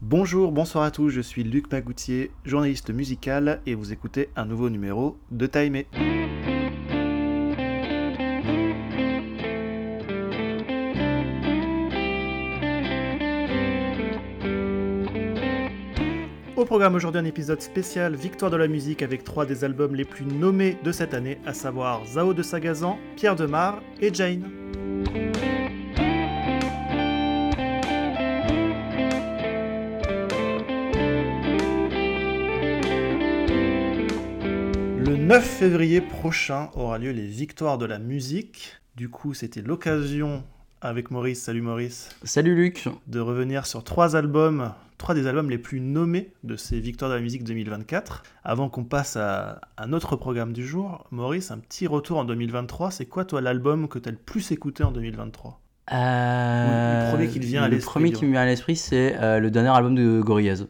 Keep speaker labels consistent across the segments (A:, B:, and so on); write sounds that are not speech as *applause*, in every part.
A: Bonjour, bonsoir à tous, je suis Luc Magoutier, journaliste musical, et vous écoutez un nouveau numéro de Timé. Au programme aujourd'hui un épisode spécial Victoire de la musique avec trois des albums les plus nommés de cette année, à savoir Zao de Sagazan, Pierre Demar et Jane. 9 février prochain aura lieu les Victoires de la musique. Du coup, c'était l'occasion avec Maurice, salut Maurice,
B: Salut Luc.
A: de revenir sur trois albums, trois des albums les plus nommés de ces Victoires de la musique 2024. Avant qu'on passe à, à notre programme du jour, Maurice, un petit retour en 2023. C'est quoi toi l'album que tu as le plus écouté en 2023
B: Euh,
A: le premier qui te vient à
B: le
A: l'esprit,
B: premier
A: du
B: qui me vient à l'esprit, c'est euh, le dernier album de Gorillaz.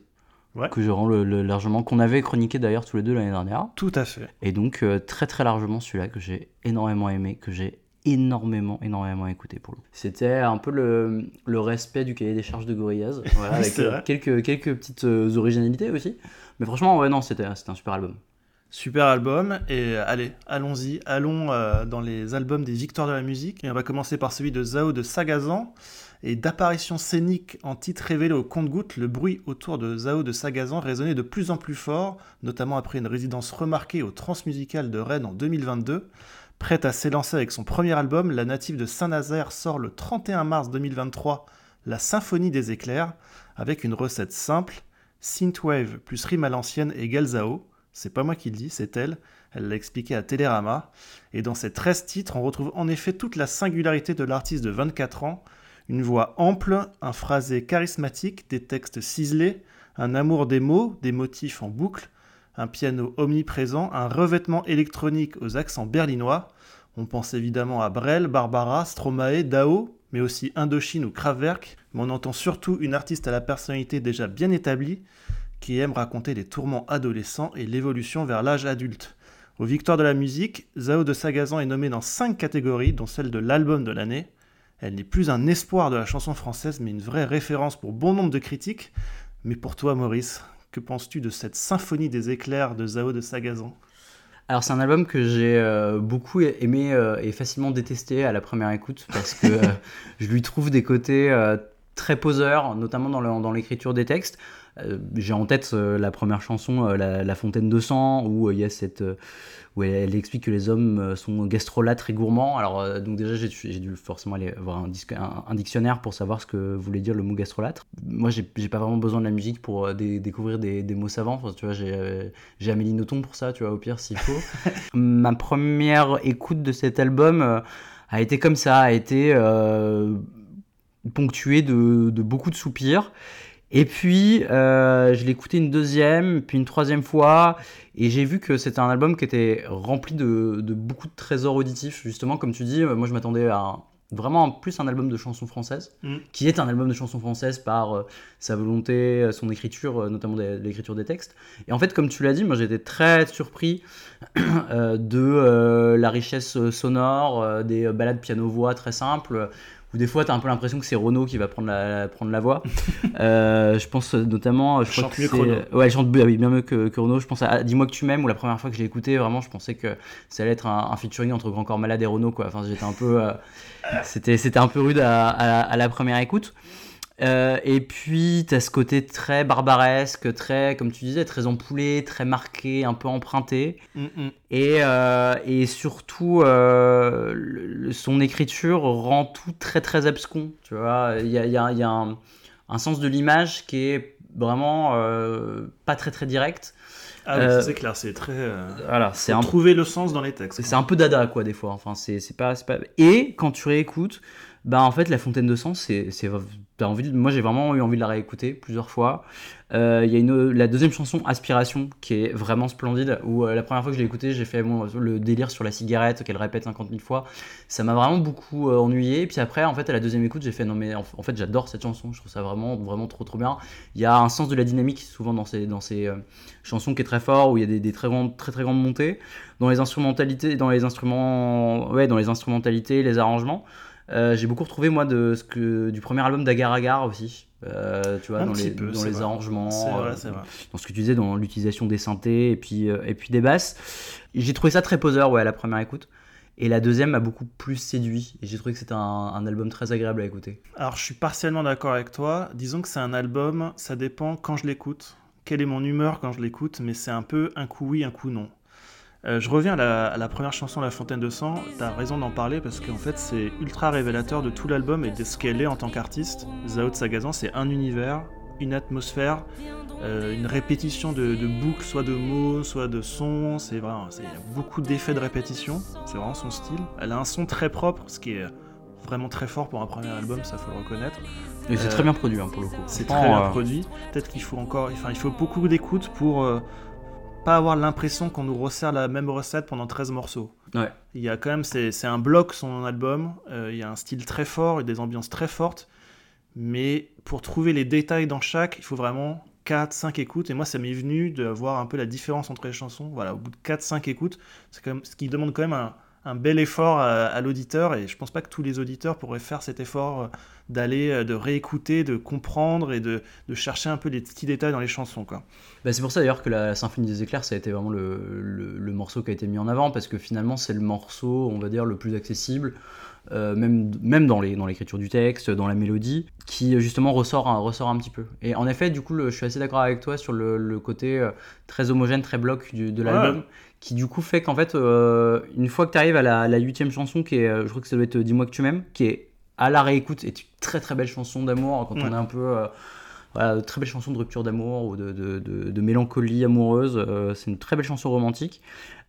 A: Ouais.
B: Que je rends le- le- largement, qu'on avait chroniqué d'ailleurs tous les deux l'année dernière.
A: Tout à fait.
B: Et donc, euh, très très largement celui-là que j'ai énormément aimé, que j'ai énormément, énormément écouté pour le coup. C'était un peu le, le respect du cahier des charges de Gorillaz, *laughs* voilà, avec euh, quelques, quelques petites euh, originalités aussi. Mais franchement, ouais, non, c'était c'était un super album.
A: Super album. Et allez, allons-y. Allons dans les albums des Victoires de la musique. Et on va commencer par celui de Zao de Sagazan. Et d'apparition scénique en titre révélé au compte-gouttes, le bruit autour de Zao de Sagazan résonnait de plus en plus fort, notamment après une résidence remarquée au Transmusical de Rennes en 2022. Prête à s'élancer avec son premier album, la native de Saint-Nazaire sort le 31 mars 2023 La Symphonie des éclairs, avec une recette simple, synthwave plus rime à l'ancienne égale Zao. C'est pas moi qui le dis, c'est elle. Elle l'a expliqué à Télérama. Et dans ces 13 titres, on retrouve en effet toute la singularité de l'artiste de 24 ans. Une voix ample, un phrasé charismatique, des textes ciselés, un amour des mots, des motifs en boucle, un piano omniprésent, un revêtement électronique aux accents berlinois. On pense évidemment à Brel, Barbara, Stromae, Dao, mais aussi Indochine ou Kraftwerk. Mais on entend surtout une artiste à la personnalité déjà bien établie, qui aime raconter les tourments adolescents et l'évolution vers l'âge adulte. Aux Victoires de la musique, Zao de Sagazan est nommée dans 5 catégories, dont celle de l'album de l'année. Elle n'est plus un espoir de la chanson française, mais une vraie référence pour bon nombre de critiques. Mais pour toi, Maurice, que penses-tu de cette symphonie des éclairs de Zao de Sagazan?
B: Alors c'est un album que j'ai euh, beaucoup aimé euh, et facilement détesté à la première écoute parce que *laughs* euh, je lui trouve des côtés très poseurs, notamment dans l'écriture des textes. Euh, j'ai en tête euh, la première chanson, euh, la, La Fontaine de sang, où il y a cette où elle, elle explique que les hommes sont gastrolates et gourmands. Alors donc déjà j'ai dû forcément aller voir un, disque- un- un dictionnaire pour savoir ce que voulait dire le mot gastrolate. Moi j'ai pas vraiment besoin de la musique pour dé- découvrir des, des mots savants. Enfin, tu vois j'ai j'ai Amélie Nothomb pour ça, tu vois au pire s'il faut. *laughs* Ma première écoute de cet album a été comme ça, a été euh, ponctuée de, de beaucoup de soupirs. Et puis, euh, je l'ai écouté une deuxième, puis une troisième fois, et j'ai vu que c'était un album qui était rempli de, de beaucoup de trésors auditifs, justement, comme tu dis. euh, Moi, je m'attendais à un- vraiment en plus un album de chansons françaises,
A: Mm.
B: qui est un album de chansons françaises par euh, sa volonté, son écriture, notamment l'écriture des textes. Et en fait, comme tu l'as dit, moi j'étais très surpris de euh, la richesse sonore, des balades piano-voix très simples, où des fois tu as un peu l'impression que c'est Renaud qui va prendre la, prendre la voix. *laughs* Euh, je pense notamment. Je crois
A: Chante
B: que
A: mieux que
B: c'est-
A: Renaud.
B: Ouais, chante bien, oui, bien mieux que, que Renaud. Je pense à Dis-moi que tu m'aimes, où la première fois que je l'ai écouté, vraiment, je pensais que ça allait être un, un featuring entre Grand Corps Malade et Renaud, quoi. Enfin, j'étais un peu. euh, c'était, c'était un peu rude à, à- à la première écoute. Euh, et puis, tu as ce côté très barbaresque, très, comme tu disais, très ampoulé, très marqué, un peu emprunté.
A: Mm, mm.
B: Et, euh, et surtout, euh, le- son écriture rend tout très très abscon. Tu vois, il y a, y a- y a un, un sens de l'image qui est vraiment pas très très direct.
A: Ah oui,
B: Euh,
A: c'est clair, c'est très... euh,
B: Voilà, c'est un
A: trouver le sens dans les textes.
B: c'est un peu dada quoi des fois enfin c'est pas, pas et quand tu réécoutes bah en fait la fontaine de sang c'est moi j'ai vraiment eu envie de la réécouter plusieurs fois. Euh, il y a la deuxième chanson aspiration qui est vraiment splendide où euh, la première fois que je l'ai écoutée j'ai fait le délire sur la cigarette qu'elle répète 50 000 fois. Ça m'a vraiment beaucoup euh, ennuyé. Puis après en fait à la deuxième écoute j'ai fait non mais en fait j'adore cette chanson. Je trouve ça vraiment vraiment trop trop bien. Il y a un sens de la dynamique souvent dans ces dans ces euh, chansons qui est très fort où il y a des, des très grandes très très grandes montées. Dans les instrumentalités, dans les instruments, ouais, dans les instrumentalités, les arrangements. Euh, j'ai beaucoup retrouvé moi de ce que du premier album d'Agar Agar aussi. Euh, tu vois,
A: Un
B: dans, les,
A: peu,
B: dans les arrangements,
A: vrai,
B: euh, dans ce que tu disais, dans l'utilisation des synthés et puis, et puis des basses. J'ai trouvé ça très poseur, ouais, à la première écoute. Et la deuxième m'a beaucoup plus séduit. Et j'ai trouvé que c'était un, un album très agréable à écouter.
A: Alors, je suis partiellement d'accord avec toi. Disons que c'est un album, ça dépend quand je l'écoute, quelle est mon humeur quand je l'écoute, mais c'est un peu un coup oui, un coup non. Euh, je reviens à la, à la première chanson, La Fontaine de Sang. T'as raison d'en parler parce qu'en fait, c'est ultra révélateur de tout l'album et de ce qu'elle est en tant qu'artiste. Zao de Sagazan, c'est un univers, une atmosphère, euh, une répétition de, de boucles, soit de mots, soit de sons. C'est vraiment, c'est- beaucoup d'effets de répétition. C'est vraiment son style. Elle a un son très propre, ce qui est vraiment très fort pour un premier album, ça faut le reconnaître.
B: Et c'est
A: Euh,
B: très bien produit hein, pour le coup.
A: C'est très bien produit. Peut-être qu'il faut encore, enfin, il faut beaucoup d'écoute pour pas avoir l'impression qu'on nous resserre la même recette pendant 13 morceaux.
B: Ouais.
A: Il y a quand même, c'est un bloc son album. euh, il y a un style très fort et des ambiances très fortes. Mais pour trouver les détails dans chaque, il faut vraiment 4, 5 écoutes. Et moi, ça m'est venu de voir un peu la différence entre les chansons. Voilà, au bout de 4, 5 écoutes, c'est quand même, ce qui demande quand même un, un bel effort à, à l'auditeur. Et je pense pas que tous les auditeurs pourraient faire cet effort euh, d'aller, euh, de réécouter, de comprendre et de, de chercher un peu les petits détails dans les chansons. Quoi.
B: Bah, c'est pour ça d'ailleurs que la Symphonie des éclairs, ça a été vraiment le, le- le morceau qui a été mis en avant, parce que finalement c'est le morceau, on va dire, le plus accessible, euh, même, même dans les- dans l'écriture du texte, dans la mélodie, qui justement ressort, un- ressort un petit peu. Et en effet, du coup, le- je suis assez d'accord avec toi sur le, le côté euh, très homogène, très bloc du- de l'album,
A: Ouais.
B: Qui du coup fait qu'en fait, euh, une fois que tu arrives à la, la huitième chanson, qui est, euh, je crois que ça doit être Dis-moi que tu m'aimes, qui est à la réécoute, est une très très belle chanson d'amour, quand
A: Ouais.
B: on est un peu... euh, voilà, très belle chanson de rupture d'amour ou de, de- de- de mélancolie amoureuse. euh, c'est une très belle chanson romantique.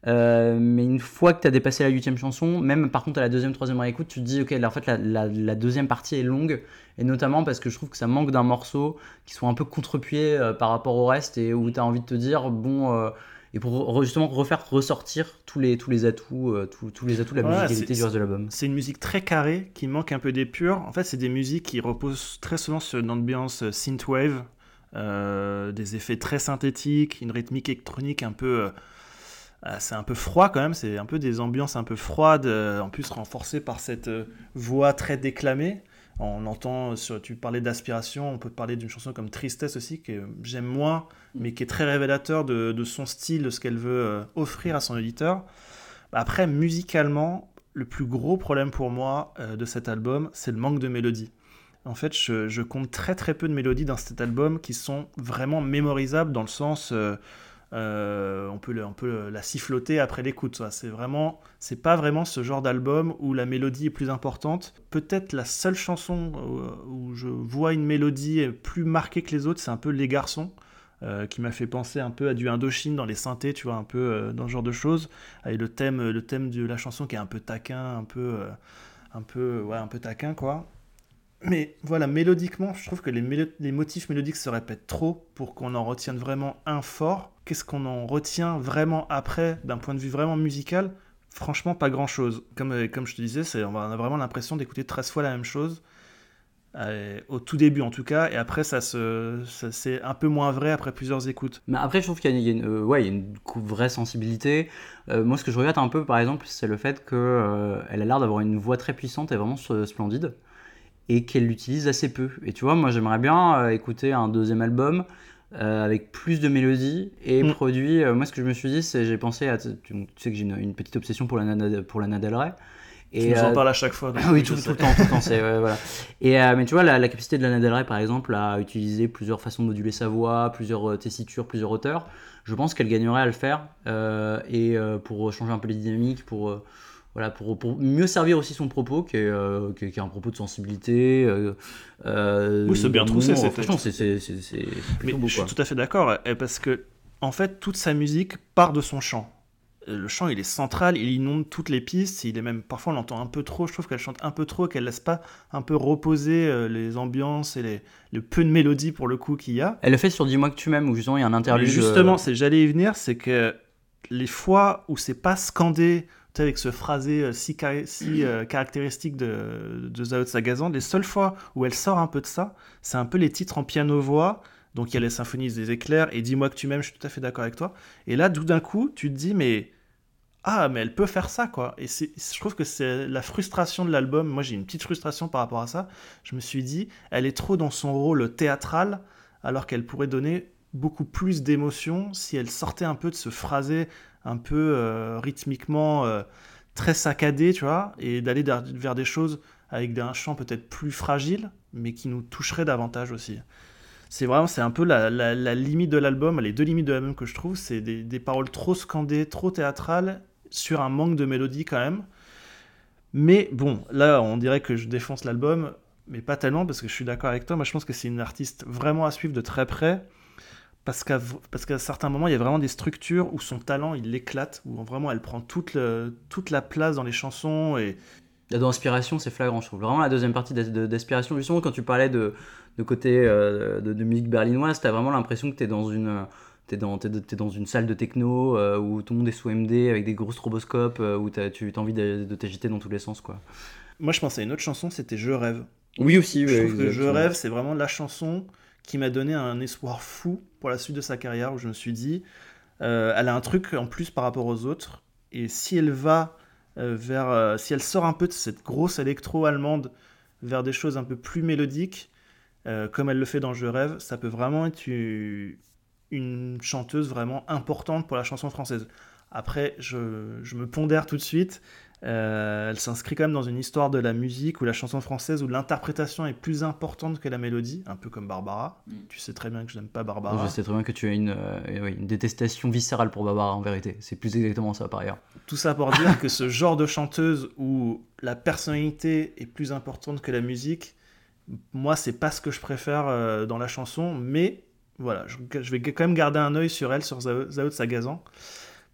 B: Euh, mais une fois que tu as dépassé la huitième chanson, même par contre à la deuxième, troisième réécoute, tu te dis, ok, là, en fait, la, la- la deuxième partie est longue. Et notamment parce que je trouve que ça manque d'un morceau qui soit un peu contre-pied euh, par rapport au reste et où tu as envie de te dire, bon. Et pour justement refaire ressortir tous les, tous les atouts, euh, tous, tous les atouts de la
A: Ouais,
B: musicalité du reste de l'album.
A: C'est une musique très carrée qui manque un peu d'épure. En fait, c'est des musiques qui reposent très souvent sur une ambiance euh, synthwave, euh, des effets très synthétiques, une rythmique électronique un peu. euh, c'est un peu froid quand même, c'est un peu des ambiances un peu froides, en plus renforcées par cette voix très déclamée. On entend, sur, tu parlais d'aspiration, on peut parler d'une chanson comme Tristesse aussi, que j'aime moins, mais qui est très révélateur de, de son style, de ce qu'elle veut euh, offrir à son auditeur. Après, musicalement, le plus gros problème pour moi euh, de cet album, c'est le manque de mélodie. En fait, je, je compte très très peu de mélodies dans cet album qui sont vraiment mémorisables dans le sens, euh, euh, on peut, on peut la siffloter après l'écoute. C'est vraiment, c'est pas vraiment ce genre d'album où la mélodie est plus importante. Peut-être la seule chanson euh, où je vois une mélodie plus marquée que les autres, c'est un peu Les Garçons. euh, qui m'a fait penser un peu à du Indochine dans les synthés, tu vois, un peu euh, dans ce genre de choses avec le thème, le thème de la chanson qui est un peu taquin, un peu, euh, un peu, ouais, un peu taquin quoi. Mais voilà, mélodiquement, je trouve que les motifs mélodiques se répètent trop pour qu'on en retienne vraiment un fort. Qu'est-ce qu'on en retient vraiment après, d'un point de vue vraiment musical? Franchement, pas grand-chose. Comme, euh, comme je te disais, on a vraiment l'impression d'écouter 13 fois la même chose. Euh, au tout début en tout cas, et après ça, c'est un peu moins vrai après plusieurs écoutes.
B: Mais après, je trouve qu'il y a, une, euh, vraie sensibilité. Moi, ce que je regrette un peu, par exemple, c'est le fait qu'elle a l'air d'avoir une voix très puissante et vraiment splendide, et qu'elle l'utilise assez peu. Et tu vois, moi, j'aimerais bien écouter un deuxième album euh, avec plus de mélodies et
A: Mm.
B: produit. euh, moi, ce que je me suis dit, c'est j'ai pensé à. Tu, tu sais que j'ai une, une petite obsession pour la pour Lana Del Rey.
A: Tu nous
B: euh,
A: en parles à chaque fois. *laughs*
B: ah oui, tout, le temps, tout le temps. c'est- ouais, voilà. Et, euh, mais tu vois, la, la capacité de Lana Del Rey, par exemple, à utiliser plusieurs façons de moduler sa voix, plusieurs euh, tessitures, plusieurs hauteurs, je pense qu'elle gagnerait à le faire. euh, et euh, pour changer un peu les dynamiques, pour, euh, voilà, pour, pour mieux servir aussi son propos, qui est, euh, qui est, qui est un propos de sensibilité. euh, euh,
A: Oui, c'est bien troussé, c'est
B: Franchement, c'est
A: Mais
B: beau,
A: je suis
B: quoi.
A: tout à fait d'accord, eh, parce que en fait, toute sa musique part de son chant. Euh, Le chant, il est central, il inonde toutes les pistes. Il est même parfois on l'entend un peu trop. Je trouve qu'elle chante un peu trop, qu'elle laisse pas un peu reposer euh, les ambiances et les, le peu de mélodie pour le coup qu'il y a.
B: Elle le fait sur Dis-moi que tu m'aimes, où justement il y a un interlude.
A: justement,
B: euh,
A: c'est j'allais y venir, c'est que les fois où c'est pas scandé, avec ce phrasé euh, si, euh, caractéristique de, de Zao Sagazan, les seules fois où elle sort un peu de ça, c'est un peu les titres en piano-voix. Donc il y a les symphonies des éclairs. Et Dis-moi que tu m'aimes, je suis tout à fait d'accord avec toi. Et là, tout d'un coup, tu te dis, mais ah mais elle peut faire ça quoi. Et je trouve que c'est la frustration de l'album. Moi j'ai une petite frustration par rapport à ça. Je me suis dit elle est trop dans son rôle théâtral alors qu'elle pourrait donner beaucoup plus d'émotion si elle sortait un peu de ce phrasé un peu euh, rythmiquement euh, très saccadé tu vois et d'aller vers des choses avec un chant peut-être plus fragile mais qui nous toucherait davantage aussi c'est vraiment c'est un peu la, la, limite de l'album les deux limites de l'album que je trouve c'est des, des, paroles trop scandées trop théâtrales sur un manque de mélodie quand même. Mais bon, là, on dirait que je défonce l'album, mais pas tellement parce que je suis d'accord avec toi. Moi, je pense que c'est une artiste vraiment à suivre de très près. Parce qu'à, parce qu'à certains moments, il y a vraiment des structures où son talent, il éclate, où vraiment elle prend toute, toute la place dans les chansons. Et...
B: Dans Inspiration, c'est flagrant, je trouve. Vraiment, la deuxième partie d'Inspiration, justement, quand tu parlais de, de côté euh, de, de, musique berlinoise, t'as vraiment l'impression que t'es dans une t'es dans, dans une salle de techno euh, où tout le monde est sous MD avec des gros stroboscopes, euh, où tu as envie de, t'agiter dans tous les sens. quoi.
A: Moi, je pensais à une autre chanson, c'était Je rêve.
B: Oui, aussi.
A: Je trouve que Je rêve, c'est vraiment la chanson qui m'a donné un espoir fou pour la suite de sa carrière, où je me suis dit, euh, elle a un truc en plus par rapport aux autres, et si elle va vers. si elle sort un peu de cette grosse électro-allemande vers des choses un peu plus mélodiques, comme elle le fait dans Je rêve, ça peut vraiment être une chanteuse vraiment importante pour la chanson française. Après, je, me pondère tout de suite. Euh, elle s'inscrit quand même dans une histoire de la musique ou la chanson française où l'interprétation est plus importante que la mélodie, un peu comme Barbara. Mm. Tu sais très bien que je n'aime pas Barbara.
B: Je sais très bien que tu as une, euh, une détestation viscérale pour Barbara en vérité. C'est plus exactement ça par ailleurs.
A: Tout ça pour dire *laughs* que ce genre de chanteuse où la personnalité est plus importante que la musique, moi c'est pas ce que je préfère euh, dans la chanson, mais voilà, je, vais quand même garder un œil sur elle, sur Zao, de Sagazan,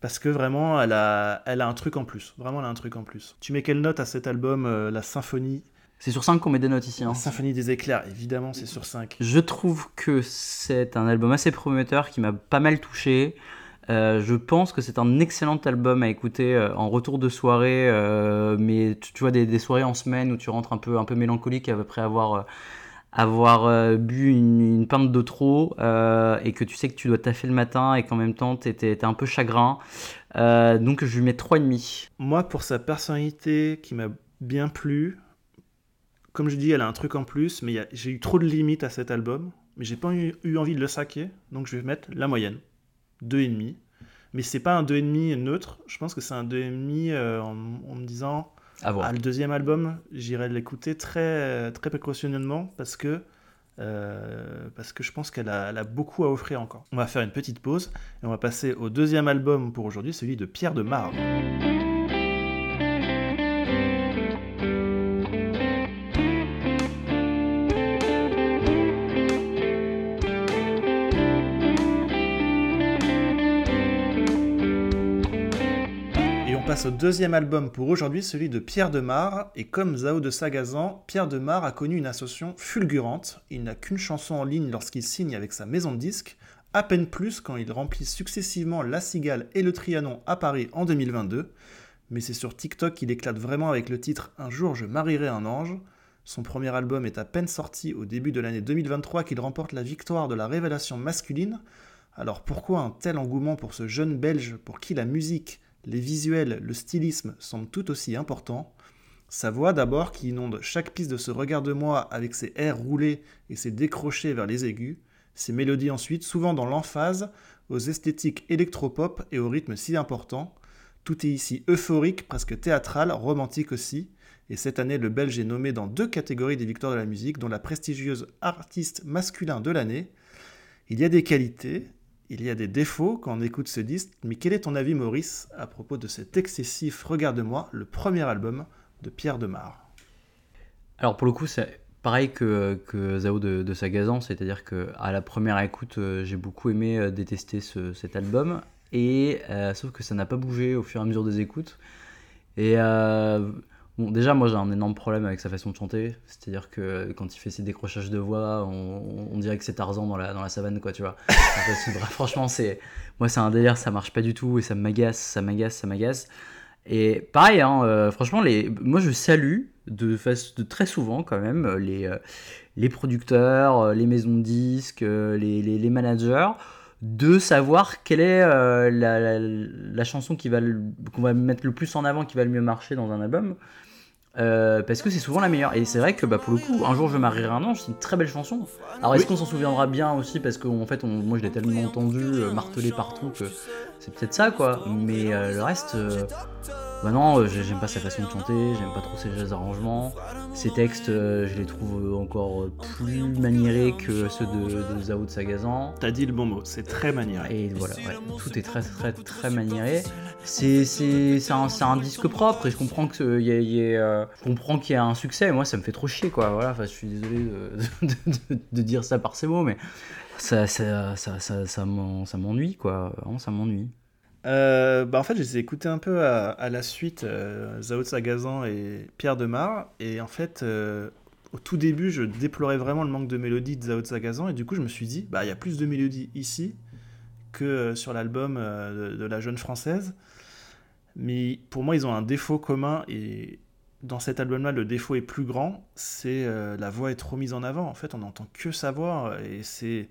A: parce que vraiment, elle a, elle a un truc en plus. Vraiment, elle a un truc en plus. Tu mets quelle note à cet album, euh, La Symphonie?
B: C'est sur 5 qu'on met des notes ici. Hein.
A: La Symphonie des éclairs, évidemment, c'est sur 5.
B: Je trouve que c'est un album assez prometteur qui m'a pas mal touché. Euh, je pense que c'est un excellent album à écouter euh, en retour de soirée, mais tu, vois des, des, soirées en semaine où tu rentres un peu, un peu mélancolique après avoir avoir euh, bu une, pinte de trop euh, et que tu sais que tu dois taffer le matin et qu'en même temps tu étais un peu chagrin. Euh, donc je lui mets 3,5.
A: Moi, pour sa personnalité qui m'a bien plu, comme je dis, elle a un truc en plus, mais j'ai eu trop de limites à cet album, mais j'ai pas eu, envie de le saquer, donc je vais mettre la moyenne, 2,5. Mais c'est pas un 2,5 neutre, je pense que c'est un 2,5 en, en me disant ah, le deuxième album, j'irai l'écouter très, très précautionnellement parce que, euh, parce que je pense qu'elle a, beaucoup à offrir encore. On va faire une petite pause et on va passer au deuxième album pour aujourd'hui, celui de Pierre de Marne. Deuxième album pour aujourd'hui, celui de Pierre Demar. Et comme Zao de Sagazan, Pierre Demar a connu une association fulgurante. Il n'a qu'une chanson en ligne lorsqu'il signe avec sa maison de disques, à peine plus quand il remplit successivement La Cigale et le Trianon à Paris en 2022. Mais c'est sur TikTok qu'il éclate vraiment avec le titre Un jour je marierai un ange. Son premier album est à peine sorti au début de l'année 2023 qu'il remporte la victoire de la révélation masculine. Alors pourquoi un tel engouement pour ce jeune Belge pour qui la musique les visuels, le stylisme semblent tout aussi importants. Sa voix d'abord qui inonde chaque piste de ce regard de moi avec ses airs roulés et ses décrochés vers les aigus, ses mélodies ensuite souvent dans l'emphase, aux esthétiques électropop et au rythme si important. Tout est ici euphorique, presque théâtral, romantique aussi, et cette année le Belge est nommé dans deux catégories des victoires de la musique, dont la prestigieuse artiste masculin de l'année. Il y a des qualités, il y a des défauts quand on écoute ce disque, mais quel est ton avis Maurice à propos de cet excessif Regarde-moi, le premier album de Pierre Demar?
B: Alors pour le coup, c'est pareil que, que Zao de, Sagazan, c'est-à-dire que à la première écoute, euh, j'ai beaucoup aimé euh, détester cet album, et euh, sauf que ça n'a pas bougé au fur et à mesure des écoutes. Et Bon, déjà, moi j'ai un énorme problème avec sa façon de chanter. C'est-à-dire que quand il fait ses décrochages de voix, on, dirait que c'est Tarzan dans la, dans la savane, quoi, tu vois. *laughs* franchement, c'est moi c'est un délire, ça marche pas du tout et ça m'agace, ça m'agace, ça m'agace. Et pareil, hein, euh, franchement, les, moi je salue de, de très souvent quand même les, euh, les producteurs, euh, les maisons de disques, les, les, managers de savoir quelle est euh, la, la- chanson qui va qu'on va mettre le plus en avant, qui va le mieux marcher dans un album. Euh, parce que c'est souvent la meilleure. Et c'est vrai que bah, pour le coup, un jour je marierai un ange, c'est une très belle chanson. Alors est-ce qu'on s'en souviendra bien aussi Parce qu'en fait, on- moi je l'ai tellement entendu euh, marteler partout que c'est peut-être ça quoi. Mais euh, le reste, euh, bah non, euh, j'ai- j'aime pas sa façon de chanter, j'aime pas trop ses arrangements. Ses textes, euh, je les trouve euh, encore plus maniérés que ceux de, de Zao de Sagazan.
A: T'as dit le bon mot, c'est très maniéré.
B: Et voilà, ouais, tout est très très très maniéré. C'est un, un disque propre et je comprends euh, y a- y qu'il y a un succès. Moi, ça me fait trop chier quoi. Voilà, enfin, je suis désolé de, *laughs* de- de- de dire ça par ces mots, mais ça ça ça ça, ça m'ennuie quoi. Vraiment, ça m'ennuie.
A: Euh, bah en fait, je les ai écoutés un peu à, la suite, euh, Zao de Sagazan et Pierre Demar. Et en fait, euh, au tout début, je déplorais vraiment le manque de mélodie de Zao de Sagazan. Et du coup, je me suis dit, bah il y a plus de mélodie ici que euh, sur l'album de, de la jeune française. Mais pour moi, ils ont un défaut commun. Et dans cet album-là, le défaut est plus grand. C'est la voix est trop mise en avant. En fait, on n'entend que sa voix. Et c'est.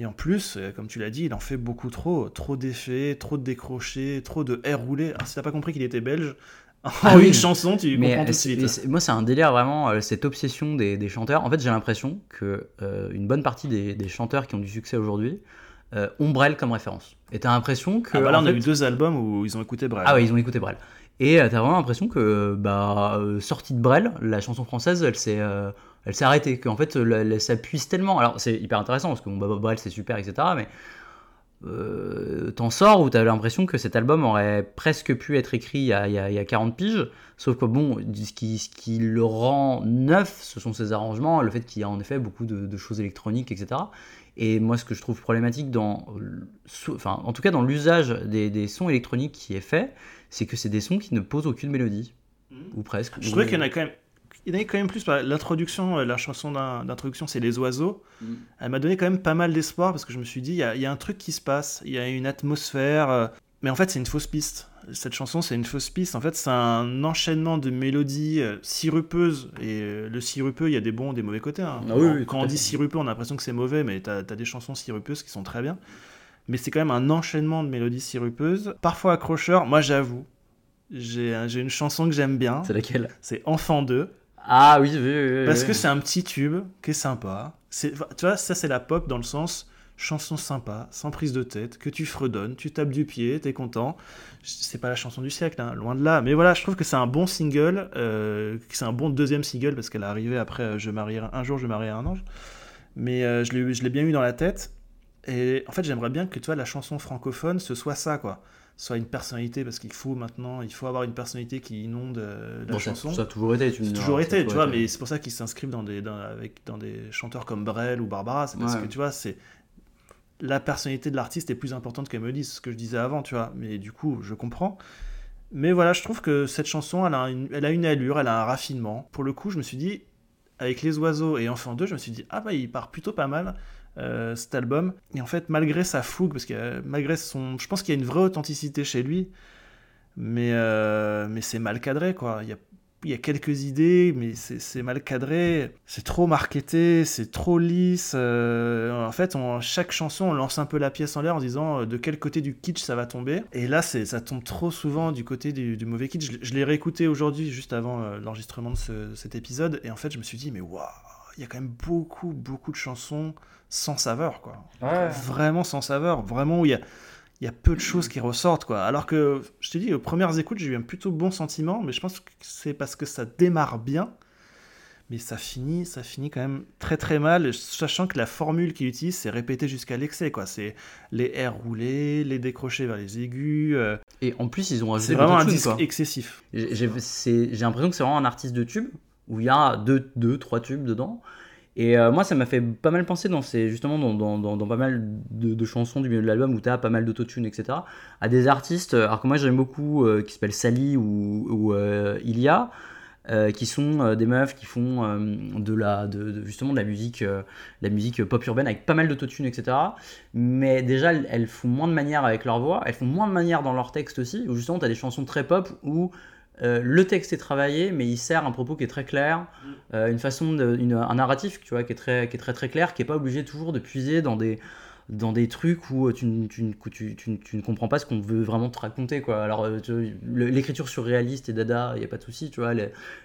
A: Et en plus, euh, comme tu l'as dit, il en fait beaucoup trop. Trop d'effets, trop de décrochés, trop de air roulé. Alors, si t'as pas compris qu'il était belge, *laughs* en
B: Ah oui.
A: une chanson, tu
B: Mais
A: comprends tout de suite.
B: moi, c'est un délire vraiment, euh, cette obsession des, des chanteurs. En fait, j'ai l'impression que euh, une bonne partie des, des chanteurs qui ont du succès aujourd'hui euh, ont Brel comme référence. Et t'as l'impression que.
A: Ah bah là, on a eu deux albums où ils ont écouté Brel.
B: Ah ouais, ils ont écouté Brel. Et t'as vraiment l'impression que, bah, sortie de Brel, la chanson française, elle s'est, elle s'est arrêtée. Qu'en fait, elle, elle s'appuie tellement. Alors, c'est hyper intéressant parce que bon, bah, Brel, c'est super, etc. Mais euh, t'en sors où t'as l'impression que cet album aurait presque pu être écrit il y a, il y a- il y a 40 piges. Sauf que bon, ce qui, ce qui le rend neuf, ce sont ses arrangements, le fait qu'il y a en effet beaucoup de, de choses électroniques, etc. Et moi, ce que je trouve problématique dans, enfin, en tout cas dans l'usage des, des sons électroniques qui est fait, c'est que c'est des sons qui ne posent aucune mélodie,
A: Mhm.
B: ou presque.
A: Je trouvais qu'il y en a quand même. Il y en avait quand même plus. L'introduction, euh, la chanson d'in- d'introduction, c'est Les Oiseaux.
B: Mhm.
A: Elle m'a donné quand même pas mal d'espoir parce que je me suis dit, il y, a- il y a un truc qui se passe, il y a une atmosphère. euh, Mais en fait, c'est une fausse piste. Cette chanson, c'est une fausse piste. En fait, c'est un enchaînement de mélodies euh, sirupeuses. Et le sirupeux, il y a des bons, des mauvais côtés. hein.
B: Ah oui, oui,
A: Quand on dit sirupeux, on a l'impression que c'est mauvais, mais t'as as des chansons sirupeuses qui sont très bien. Mais c'est quand même un enchaînement de mélodies sirupeuses, parfois accrocheurs. Moi, j'avoue, j'ai une chanson que j'aime bien.
B: C'est laquelle?
A: C'est Enfant 2.
B: Ah oui, oui, oui,
A: Parce
B: oui.
A: que c'est un petit tube qui est sympa. C'est, tu vois, ça c'est la pop dans le sens chanson sympa, sans prise de tête, que tu fredonnes, tu tapes du pied, t'es content. C'est pas la chanson du siècle, hein, loin de là. Mais voilà, je trouve que c'est un bon single, euh, que c'est un bon deuxième single parce qu'elle est arrivée après euh, Je marierai un jour, je marierai un ange. Mais euh, je l'ai je l'ai bien eu dans la tête. Et en fait, j'aimerais bien que tu vois, la chanson francophone, ce soit ça, quoi. Soit une personnalité, parce qu'il faut maintenant, il faut avoir une personnalité qui inonde euh, la
B: Bon,
A: chanson.
B: ça a toujours été. Tu me
A: toujours été, tu vois,
B: été.
A: mais c'est pour ça qu'ils s'inscrivent dans des, dans, avec, dans des chanteurs comme Brel ou Barbara, c'est parce
B: Ouais.
A: que, tu vois, c'est... La personnalité de l'artiste est plus importante qu'elle me dise ce que je disais avant, tu vois, mais du coup, je comprends. Mais voilà, je trouve que cette chanson, elle a, une, elle a une allure, elle a un raffinement. Pour le coup, je me suis dit, avec Les Oiseaux et Enfant 2, je me suis dit, ah bah, il part plutôt pas mal, euh, cet album. Et en fait, malgré sa fougue, parce que euh, malgré son... Je pense qu'il y a une vraie authenticité chez lui, mais, euh, mais c'est mal cadré, quoi. Il y a, il y a quelques idées, mais c'est mal cadré. C'est trop marketé, c'est trop lisse. en fait, on, chaque chanson, on lance un peu la pièce en l'air en disant de quel côté du kitsch ça va tomber. Et là, ça tombe trop souvent du côté du, mauvais kitsch. Je, l'ai- réécouté aujourd'hui, juste avant l'enregistrement de ce- cet épisode, et en fait, je me suis dit, mais waouh, il y a quand même beaucoup, beaucoup de chansons sans saveur, quoi
B: Ouais.
A: vraiment sans saveur, vraiment où il y a, il y a peu de choses qui ressortent, quoi. Alors que, je te dis, aux premières écoutes, j'ai eu un plutôt bon sentiment, mais je pense que c'est parce que ça démarre bien, mais ça finit, ça finit quand même très très mal, sachant que la formule qu'il utilise, c'est répété jusqu'à l'excès, quoi. C'est les airs roulés, les décrochés vers les aigus, euh,
B: Et en plus, ils ont
A: c'est
B: ajouté
A: vraiment un disque excessif.
B: J'ai c'est- l'impression que c'est vraiment un artiste de tubes où il y a deux, deux trois tubes dedans. Et euh, moi, ça m'a fait pas mal penser dans ces, justement dans, dans, pas mal de, chansons du milieu de l'album où tu as pas mal d'autotune, etc. à des artistes, euh, alors que moi j'aime beaucoup, euh, qui s'appellent Sally ou, ou Ilia, qui sont des meufs qui font de la, de, justement de la musique, la musique pop urbaine avec pas mal d'autotune, etc. Mais déjà, elles, font moins de manière avec leur voix, elles font moins de manière dans leur texte aussi, où justement tu as des chansons très pop où euh, le texte est travaillé, mais il sert un propos qui est très clair, euh, une façon, de, une- un narratif, tu vois, qui est très, qui est très très clair, qui est pas obligé toujours de puiser dans des dans des trucs où tu, tu, tu, tu ne comprends pas ce qu'on veut vraiment te raconter. Quoi. Alors, l'écriture surréaliste et dada, il n'y a pas de souci, tu vois.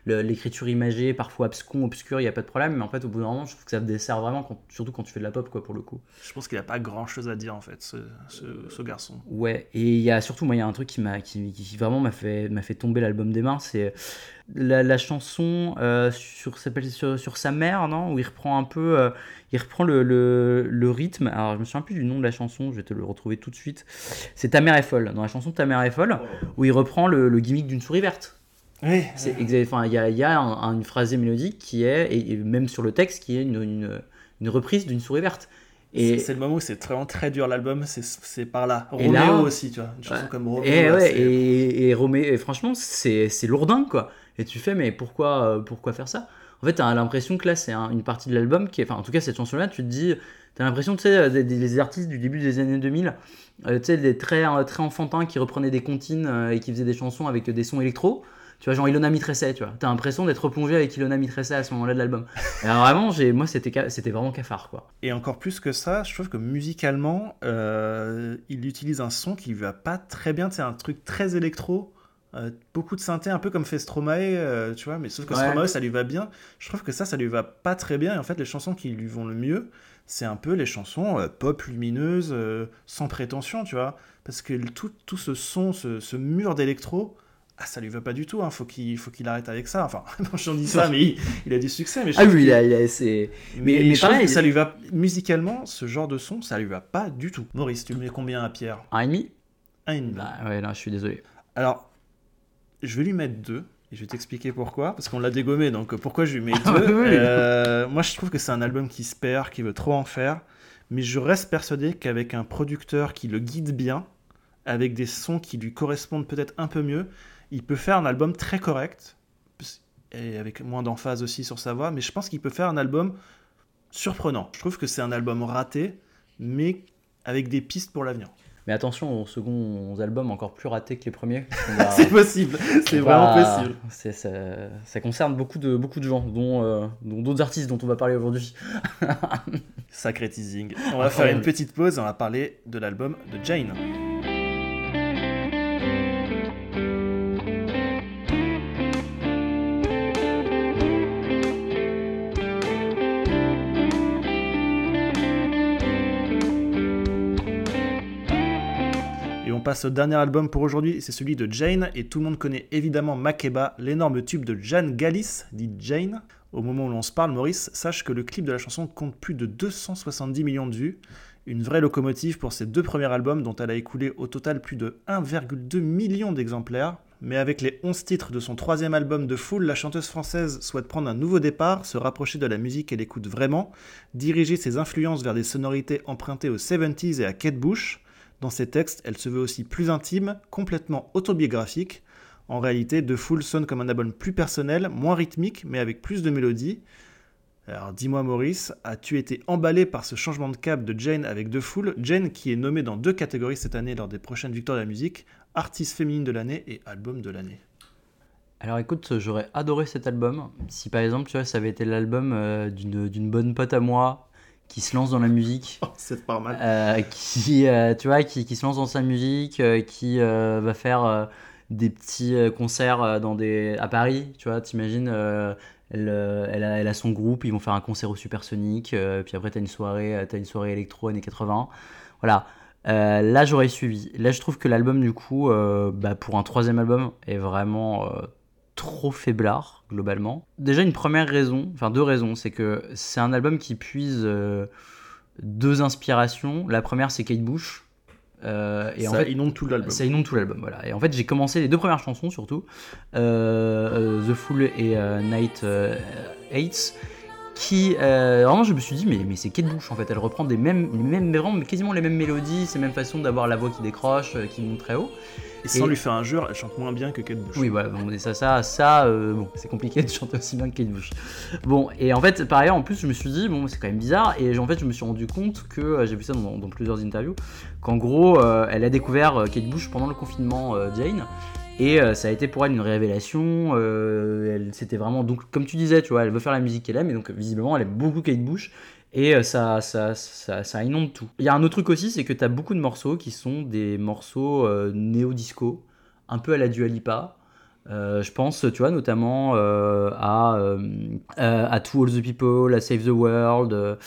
B: L'écriture imagée, parfois abscon, obscure, il n'y a pas de problème. Mais en fait, au bout d'un moment, je trouve que ça te dessert vraiment, surtout quand tu fais de la pop, quoi, pour le coup.
A: Je pense qu'il n'y a pas grand chose à dire, en fait, ce, ce, garçon.
B: Ouais, et il y a surtout, moi, il y a un truc qui, m'a, qui, qui vraiment m'a fait, m'a fait tomber l'album des mains, c'est la, chanson euh, sur, sur, sur, sa mère, non? Où il reprend un peu, euh, il reprend le, le, rythme. Alors, je me souviens plus du nom de la chanson, je vais te le retrouver tout de suite. C'est Ta mère est folle. Dans la chanson Ta mère est folle, où il reprend le, gimmick d'une souris verte.
A: Oui.
B: Enfin, il y a, y a une phrase mélodique qui est, et, même sur le texte, qui est une, une, une reprise d'une souris verte.
A: Et c'est le moment où c'est vraiment très dur l'album, c'est par là. Roméo aussi, tu vois, une chanson comme Roméo.
B: Et, ouais, et, et, Roméo, et franchement, c'est lourdin, quoi. Et tu fais, mais pourquoi, euh, pourquoi faire ça? En fait, tu as l'impression que là, c'est une partie de l'album qui est. Enfin, en tout cas, cette chanson-là, tu te dis. Tu as l'impression, tu sais, des, des, artistes du début des années 2000, euh, tu sais, des très, euh, très enfantins qui reprenaient des comptines et qui faisaient des chansons avec des sons électro. Tu vois, genre Ilona Mitresset, tu vois. T'as l'impression d'être replongé avec Ilona Mitresset à ce moment-là de l'album. Alors vraiment, j'ai, moi, c'était, c'était vraiment cafard, quoi.
A: Et encore plus que ça, je trouve que musicalement, il utilise un son qui va pas très bien. C'est un truc très électro euh, beaucoup de synthé, un peu comme fait Stromae, euh, tu vois, mais sauf que Stromae, ça lui va bien. Je trouve que ça, ça lui va pas très bien. Et en fait, les chansons qui lui vont le mieux, c'est un peu les chansons euh, pop lumineuses, sans prétention, tu vois. Parce que tout, tout ce son, ce, mur d'électro, ah, ça lui va pas du tout. Hein. Faut qu'il faut qu'il arrête avec ça. Enfin, *laughs* j'en dis ça, mais il, a du succès. Mais
B: ah oui, il a, il a c'est.
A: Mais, mais, pareil, ça lui va musicalement, ce genre de son, ça lui va pas du tout. Maurice, tu mets combien à Pierre?
B: Un et demi?
A: Un et demi.
B: Bah, ouais, là, je suis désolé.
A: Alors, je vais lui mettre deux. Et je vais t'expliquer pourquoi. Parce qu'on l'a dégommé, donc pourquoi je lui mets *laughs* deux euh, Moi, je trouve que c'est un album qui se perd, qui veut trop en faire. Mais je reste persuadé qu'avec un producteur qui le guide bien, avec des sons qui lui correspondent peut-être un peu mieux, il peut faire un album très correct. Et avec moins d'emphase aussi sur sa voix. Mais je pense qu'il peut faire un album surprenant. Je trouve que c'est un album raté, mais avec des pistes pour l'avenir.
B: Mais attention aux seconds albums encore plus ratés que les premiers. *laughs*
A: c'est possible, c'est vraiment possible.
B: Ça, ça, concerne beaucoup de, beaucoup de gens, euh, dont d'autres artistes dont on va parler aujourd'hui.
A: Sacré teasing. On va faire une petite pause et on va parler de l'album de Jane. Passe au dernier album pour aujourd'hui, c'est celui de Jane, et tout le monde connaît évidemment Makeba, l'énorme tube de Jan Gallis, dit Jane. Au moment où l'on se parle, Maurice, sache que le clip de la chanson compte plus de 270 millions de vues, une vraie locomotive pour ses deux premiers albums dont elle a écoulé au total plus de 1,2 million d'exemplaires. Mais avec les 11 titres de son troisième album de Full, la chanteuse française souhaite prendre un nouveau départ, se rapprocher de la musique qu'elle écoute vraiment, diriger ses influences vers des sonorités empruntées aux 70s et à Kate Bush. Dans ses textes, elle se veut aussi plus intime, complètement autobiographique. En réalité, The Fool sonne comme un album plus personnel, moins rythmique, mais avec plus de mélodie. Alors dis-moi Maurice, as-tu été emballé par ce changement de cap de Jane avec The Fool Jane qui est nommée dans deux catégories cette année lors des prochaines victoires de la musique, artiste féminine de l'année et album de l'année.
B: Alors écoute, j'aurais adoré cet album. Si par exemple, tu vois, ça avait été l'album euh, d'une bonne pote à moi qui se lance dans la musique. *laughs*
A: Oh, c'est pas mal.
B: Euh, qui, euh, tu vois, qui, qui, se lance dans sa musique, euh, qui va faire des petits concerts dans des... à Paris, tu vois, t'imagines, elle, elle, a, elle, a, son groupe, ils vont faire un concert au Supersonic, puis après t'as une soirée, as une soirée électro années 80. Voilà. là, j'aurais suivi. Là, je trouve que l'album, du coup, bah, pour un troisième album, est vraiment trop faiblard globalement. Déjà une première raison, enfin deux raisons, c'est que c'est un album qui puise euh, deux inspirations. La première c'est Kate Bush.
A: Euh, et ça en fait, inonde tout l'album.
B: Ça inonde tout l'album, voilà. Et en fait j'ai commencé les deux premières chansons surtout, euh, The Fool et Night Hates qui vraiment je me suis dit mais, mais c'est Kate Bush en fait elle reprend des mêmes, les mêmes vraiment quasiment les mêmes mélodies ces mêmes façons d'avoir la voix qui décroche qui monte très haut
A: et sans lui faire un jeu, elle chante moins bien que Kate Bush.
B: Oui, voilà, bon, ça, ça, ça euh, bon, c'est compliqué de chanter aussi bien que Kate Bush. Bon, et en fait, par ailleurs, en plus, je me suis dit, bon, c'est quand même bizarre, et en fait, je me suis rendu compte que, euh, j'ai vu ça dans, plusieurs interviews, qu'en gros, euh, elle a découvert Kate Bush pendant le confinement Jane, et ça a été pour elle une révélation. elle, c'était vraiment donc, comme tu disais, tu vois, elle veut faire la musique qu'elle aime, et donc visiblement, elle aime beaucoup Kate Bush. Et ça, ça, ça, ça, inonde tout. Il y a un autre truc aussi, c'est que tu as beaucoup de morceaux qui sont des morceaux néo-disco, un peu à la Dua Lipa. je pense, tu vois, notamment à, à To All the People, à Save the World,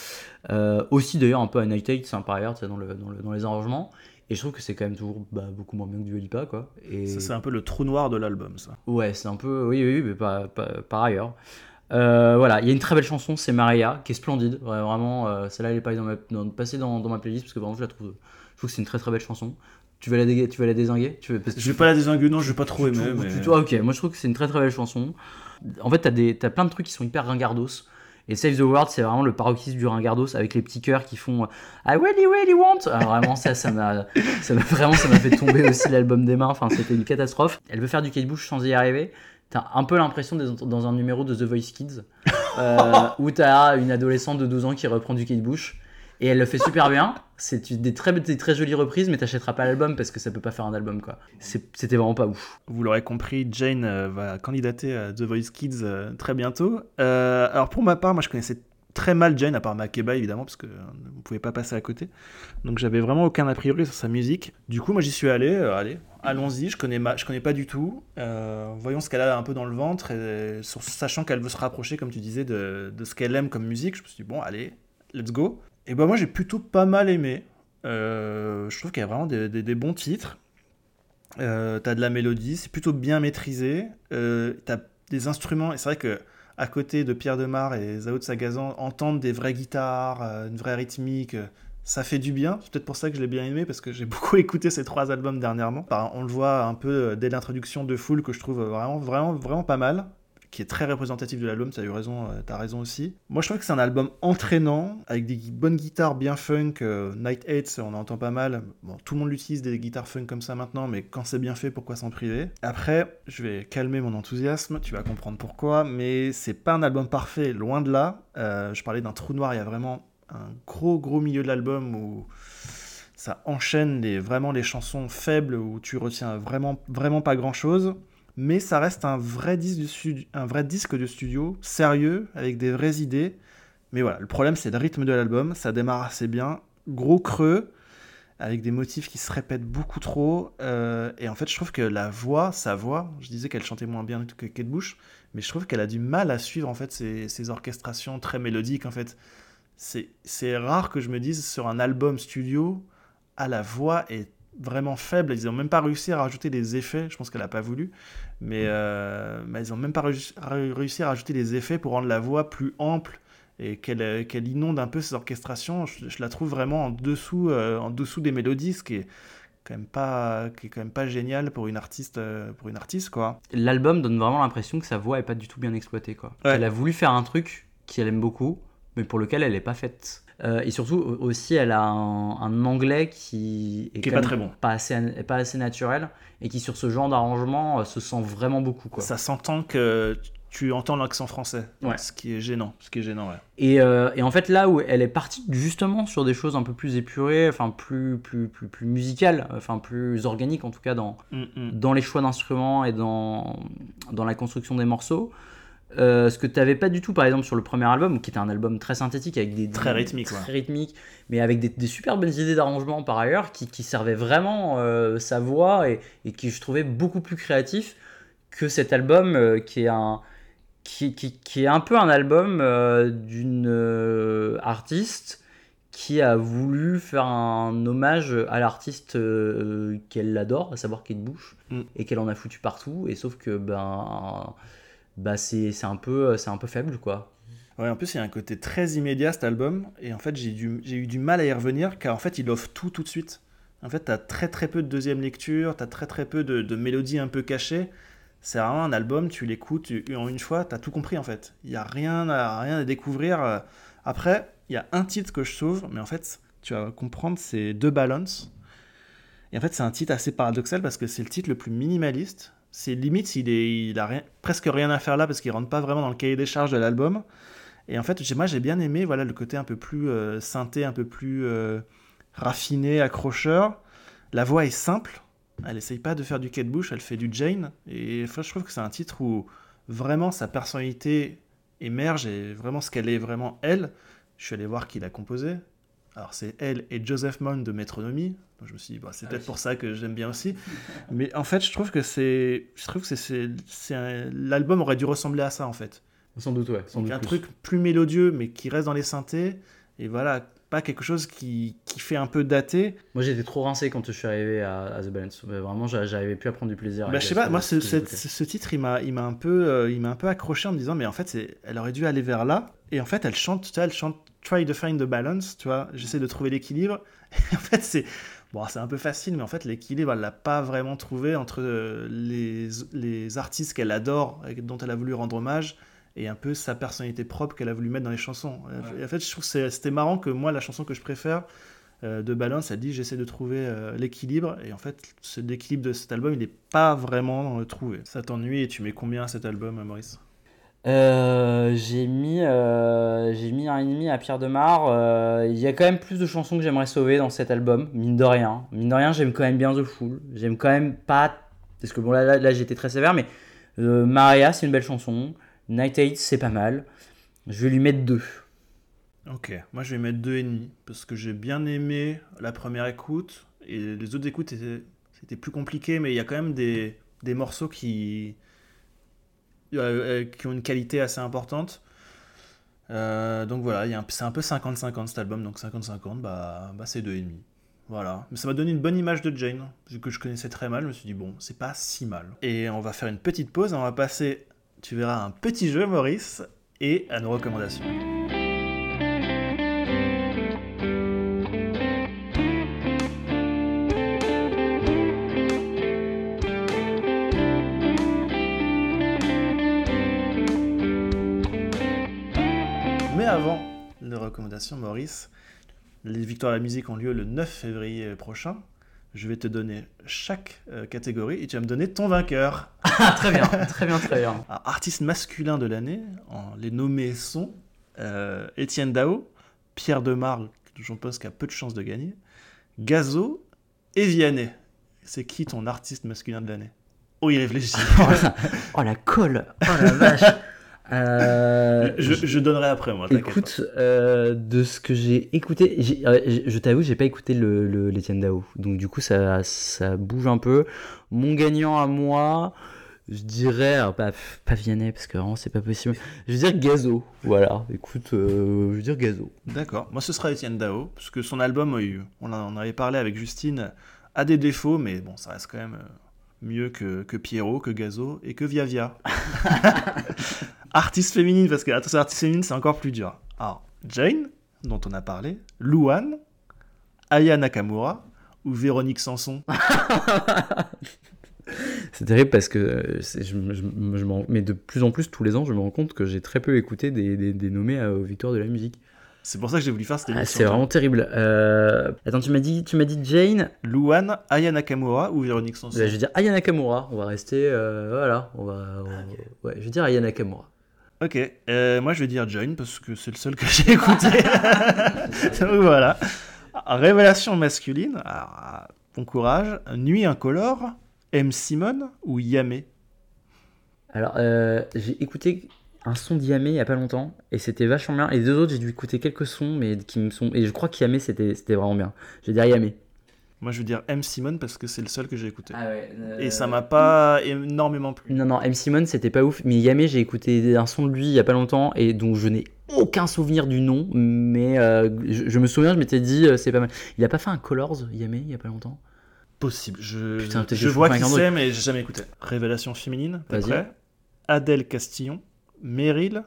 B: aussi d'ailleurs un peu à Night Eight, par ailleurs, dans, le, dans, le, dans les arrangements. Et je trouve que c'est quand même toujours bah, beaucoup moins bien que du Lipa, quoi. Et...
A: Ça, c'est un peu le trou noir de l'album, ça.
B: Ouais, c'est un peu. Oui, oui, mais pas, par ailleurs. Euh, voilà, il y a une très belle chanson, c'est Maria, qui est splendide. vraiment, euh, celle-là, elle est pas dans ma, dans, passée dans, dans, ma playlist parce que vraiment, je la trouve. Je trouve que c'est une très très belle chanson. Tu vas la, dé tu vas la désinguer? Tu veux,
A: Je vais pas la désinguer, non, je vais pas trop aimer. Mais...
B: ok, moi je trouve que c'est une très très belle chanson. En fait, t'as as plein de trucs qui sont hyper ringardos. Et Save the World, c'est vraiment le paroxysme du ringardos avec les petits cœurs qui font I really, really want. Alors vraiment, ça, ça m'a, ça m'a vraiment, ça m'a fait tomber aussi l'album des mains. Enfin, c'était une catastrophe. Elle veut faire du Kate Bush sans y arriver. T'as un peu l'impression d'être dans un numéro de The Voice Kids euh, *laughs* où t'as une adolescente de 12 ans qui reprend du Kate Bush et elle le fait super bien. C'est des très, des très jolies reprises, mais t'achèteras pas l'album parce que ça peut pas faire un album, quoi. C'était vraiment pas ouf.
A: Vous l'aurez compris, Jane euh, va candidater à The Voice Kids euh, très bientôt. Euh, alors pour ma part, moi je connaissais très mal Jane, à part Makeba évidemment, parce que vous pouvez pas passer à côté. Donc j'avais vraiment aucun a priori sur sa musique. Du coup, moi j'y suis allé. allez, allons-y. Je connais, je connais pas du tout. voyons ce qu'elle a un peu dans le ventre, sachant qu'elle veut se rapprocher, comme tu disais, de, de ce qu'elle aime comme musique. Je me suis dit bon, allez, let's go. Et ben moi j'ai plutôt pas mal aimé. Euh, je trouve qu'il y a vraiment des, bons titres. Euh, t'as de la mélodie, c'est plutôt bien maîtrisé. Euh, t'as des instruments, et c'est vrai que à côté de Pierre Demar et Zao de Sagazan, entendre des vraies guitares, une vraie rythmique, ça fait du bien. C'est peut-être pour ça que je l'ai bien aimé, parce que j'ai *laughs* beaucoup écouté ces trois albums dernièrement. on le voit un peu dès l'introduction de Full, que je trouve vraiment, vraiment, vraiment pas mal qui est très représentatif de l'album, tu as eu raison, euh, as raison aussi. Moi je trouve que c'est un album entraînant, avec des bonnes guitares bien funk, euh, Night Hates, on en entend pas mal, bon, tout le monde l'utilise des guitares funk comme ça maintenant, mais quand c'est bien fait, pourquoi s'en priver? Après, je vais calmer mon enthousiasme, tu vas comprendre pourquoi, mais c'est pas un album parfait, loin de là. Euh, je parlais d'un trou noir, il y a vraiment un gros gros milieu de l'album où ça enchaîne les, vraiment les chansons faibles où tu retiens vraiment, vraiment pas grand chose mais ça reste un vrai disque de studio, sérieux avec des vraies idées. Mais voilà, le problème c'est le rythme de l'album, ça démarre assez bien, gros creux avec des motifs qui se répètent beaucoup trop. Euh, et en fait, je trouve que la voix, sa voix, je disais qu'elle chantait moins bien que Kate Bush, mais je trouve qu'elle a du mal à suivre en fait ces, ces orchestrations très mélodiques. En fait, c'est rare que je me dise sur un album studio, ah la voix est vraiment faible. Ils n'ont même pas réussi à rajouter des effets. Je pense qu'elle n'a pas voulu. Mais, euh, mais ils n'ont même pas réussi à rajouter des effets pour rendre la voix plus ample et qu'elle qu'elle inonde un peu ces orchestrations. Je, la trouve vraiment en dessous, euh, en dessous des mélodies, ce qui est quand même pas qui est quand même pas génial pour une artiste euh, pour une artiste quoi
B: l'album donne vraiment l'impression que sa voix est pas du tout bien exploitée quoi elle a voulu faire un truc qu'elle aime beaucoup mais pour lequel elle n'est pas faite euh, et surtout aussi, elle a un, anglais qui
A: est, pas très bon,
B: pas assez, pas assez naturel, et qui sur ce genre d'arrangement euh, se sent vraiment beaucoup. Quoi.
A: Ça s'entend que tu entends l'accent français, ce qui est gênant. Ce qui est gênant, ouais.
B: Et, euh, et, en fait, là où elle est partie justement sur des choses un peu plus épurées, enfin plus, plus, plus, plus musicales, enfin plus organiques en tout cas dans, mm, mm. dans les choix d'instruments et dans, dans la construction des morceaux. Euh, ce que tu n'avais pas du tout, par exemple, sur le premier album, qui était un album très synthétique, avec des.
A: Très rythmique,
B: Très rythmique, mais avec des, super bonnes idées d'arrangement par ailleurs, qui, qui servaient vraiment euh, sa voix et, et, qui je trouvais beaucoup plus créatif que cet album, euh, qui, est un, qui, qui, qui, est un peu un album d'une artiste qui a voulu faire un hommage à l'artiste qu'elle adore, à savoir Kate Bush, mm. et qu'elle en a foutu partout, et sauf que, ben bah c'est un, peu, un peu faible, quoi.
A: Ouais, en plus, il y a un côté très immédiat cet album, et en fait, j'ai eu du mal à y revenir, car en fait, il offre tout tout de suite. En fait, tu as très très peu de deuxième lecture, tu as très très peu de, de mélodies un peu cachées. C'est vraiment un album, tu l'écoutes en une fois, tu as tout compris en fait. Il n'y a rien à, rien à découvrir. Après, il y a un titre que je sauve, mais en fait, tu vas comprendre, c'est Deux Balance. Et en fait, c'est un titre assez paradoxal parce que c'est le titre le plus minimaliste, c'est limite, il, est, il a rien, presque rien à faire là parce qu'il rentre pas vraiment dans le cahier des charges de l'album. Et en fait, moi j'ai bien aimé voilà, le côté un peu plus euh, synthé, un peu plus euh, raffiné, accrocheur. La voix est simple, elle essaye pas de faire du Kate Bush, elle fait du Jane. Et enfin, je trouve que c'est un titre où vraiment sa personnalité émerge et vraiment ce qu'elle est vraiment elle. Je suis allé voir qui l'a composé. Alors c'est elle et Joseph Mount de Metronomy. Je me suis dit, bah, c'est
B: Ah
A: peut-être
B: oui.
A: pour ça que j'aime bien aussi. *laughs* Mais en fait, je trouve que c'est, je trouve que c'est, un- l'album aurait dû ressembler à ça en fait.
B: Sans doute, ouais. Sans
A: Donc
B: doute
A: un
B: plus.
A: truc plus mélodieux, mais qui reste dans les synthés. Et voilà, pas quelque chose qui, qui fait un peu daté.
B: Moi, j'étais trop rincé quand je suis arrivé à, à The Balance. Vraiment, j'a- j'arrivais plus à prendre du plaisir.
A: Bah, je sais pas, moi ce,
B: ce
A: cette- titre il m'a il m'a un peu euh, il m'a un peu accroché en me disant mais en fait c'est elle aurait dû aller vers là et en fait elle chante tu vois, elle chante try to find the balance tu vois j'essaie de trouver l'équilibre *laughs* et en fait c'est bon c'est un peu facile mais en fait l'équilibre elle l'a pas vraiment trouvé entre euh, les les artistes qu'elle adore et dont elle a voulu rendre hommage et un peu sa personnalité propre qu'elle a voulu mettre dans les chansons. En fait, je trouve que c'était marrant que moi, la chanson que je préfère euh, de Balance, elle dit j'essaie de trouver euh, l'équilibre. Et en fait, l'équilibre de cet album, il n'est pas vraiment euh, trouvé. Ça t'ennuie et tu mets combien à cet album, Maurice?
B: Euh, j'ai mis, euh, mis un ennemi à Pierre Demar. Euh, Il y a quand même plus de chansons que j'aimerais sauver dans cet album, mine de rien. Mine de rien, j'aime quand même bien The Fool. J'aime quand même pas. Parce que bon, là, là, été très sévère, mais Maria, c'est une belle chanson. Night Eight, c'est pas mal. Je vais lui mettre deux.
A: Ok, moi je vais mettre deux et demi parce que j'ai bien aimé la première écoute et les autres écoutes c'était plus compliqué, mais il y a quand même des, des morceaux qui, euh, qui ont une qualité assez importante. Euh, donc voilà, c'est un peu 50-50 cet album, donc 50-50, bah, bah c'est deux et demi. Voilà, mais ça m'a donné une bonne image de Jane, que je connaissais très mal, je me suis dit bon, c'est pas si mal. Et on va faire une petite pause, on va passer, tu verras, un petit jeu, Maurice, et à nos recommandations. Maurice, les victoires de la musique ont lieu le 9 février prochain. Je vais te donner chaque euh, catégorie et tu vas me donner ton vainqueur.
B: Ah, très bien, très bien, très bien.
A: Alors, artiste masculin de l'année, les nommés sont euh, Étienne Dao, Pierre Demar, que je pense qu'il a peu de chances de gagner, Gazo et Vianney. C'est qui ton artiste masculin de l'année? Oh, il réfléchit. *laughs*
B: Oh la colle Oh la vache Euh,
A: je, je donnerai après, moi.
B: Écoute, euh, de ce que j'ai écouté, euh, je t'avoue, j'ai pas écouté le, le l'Etienne Dao, donc du coup ça, ça bouge un peu. Mon gagnant à moi, je dirais, alors, pas, pas Vianney parce que vraiment c'est pas possible. Je vais dire Gazo, voilà. Écoute, euh, je vais dire Gazo.
A: D'accord. Moi, ce sera Étienne Dao, parce que son album, on en avait parlé avec Justine, a des défauts, mais bon, ça reste quand même mieux que, que Pierrot, que Gazo et que Via Via. *laughs* artiste féminine, parce que attention, artiste féminine, c'est encore plus dur. Alors, Jane, dont on a parlé, Louane, Aya Nakamura ou Véronique Sanson? *laughs*
B: C'est terrible parce que euh, mais de plus en plus tous les ans, je me rends compte que j'ai très peu écouté des, nommés à- aux victoires de la musique.
A: C'est pour ça que j'ai voulu faire cette
B: Ah,
A: émission.
B: c'est vraiment terrible. Euh, Attends, tu m'as dit, tu m'as dit Jane.
A: Louane, Aya Nakamura ou Véronique Sanson
B: Bah, je vais dire Aya Nakamura. On va rester. euh, voilà. On va. on- Ouais, je vais dire Aya Nakamura.
A: Ok, euh, moi je vais dire Join parce que c'est le seul que j'ai écouté. *laughs* Donc voilà. Révélation masculine, alors, bon courage. Nuit incolore, M. Simone ou Yamé?
B: Alors, euh, j'ai écouté un son d'Yamé il y a pas longtemps et c'était vachement bien. Et les deux autres, j'ai dû écouter quelques sons, mais qui me sont. Et je crois qu'Yamé c'était c'était vraiment bien. Je vais dire Yamé.
A: Moi je vais dire M. Simone parce que c'est le seul que j'ai écouté.
B: Ah ouais.
A: Et ça m'a pas énormément plu.
B: Non, non, M. Simone, c'était pas ouf. Mais Yamé, j'ai écouté un son de lui il y a pas longtemps et donc je n'ai aucun souvenir du nom. Mais euh, je, je me souviens, je m'étais dit, euh, c'est pas mal. Il a pas fait un Colors, Yamé, il y a pas longtemps?
A: Possible. Je,
B: Putain,
A: je
B: je
A: vois qui c'est, mais j'ai jamais écouté. Révélation féminine, prêt Adèle Castillon, Meryl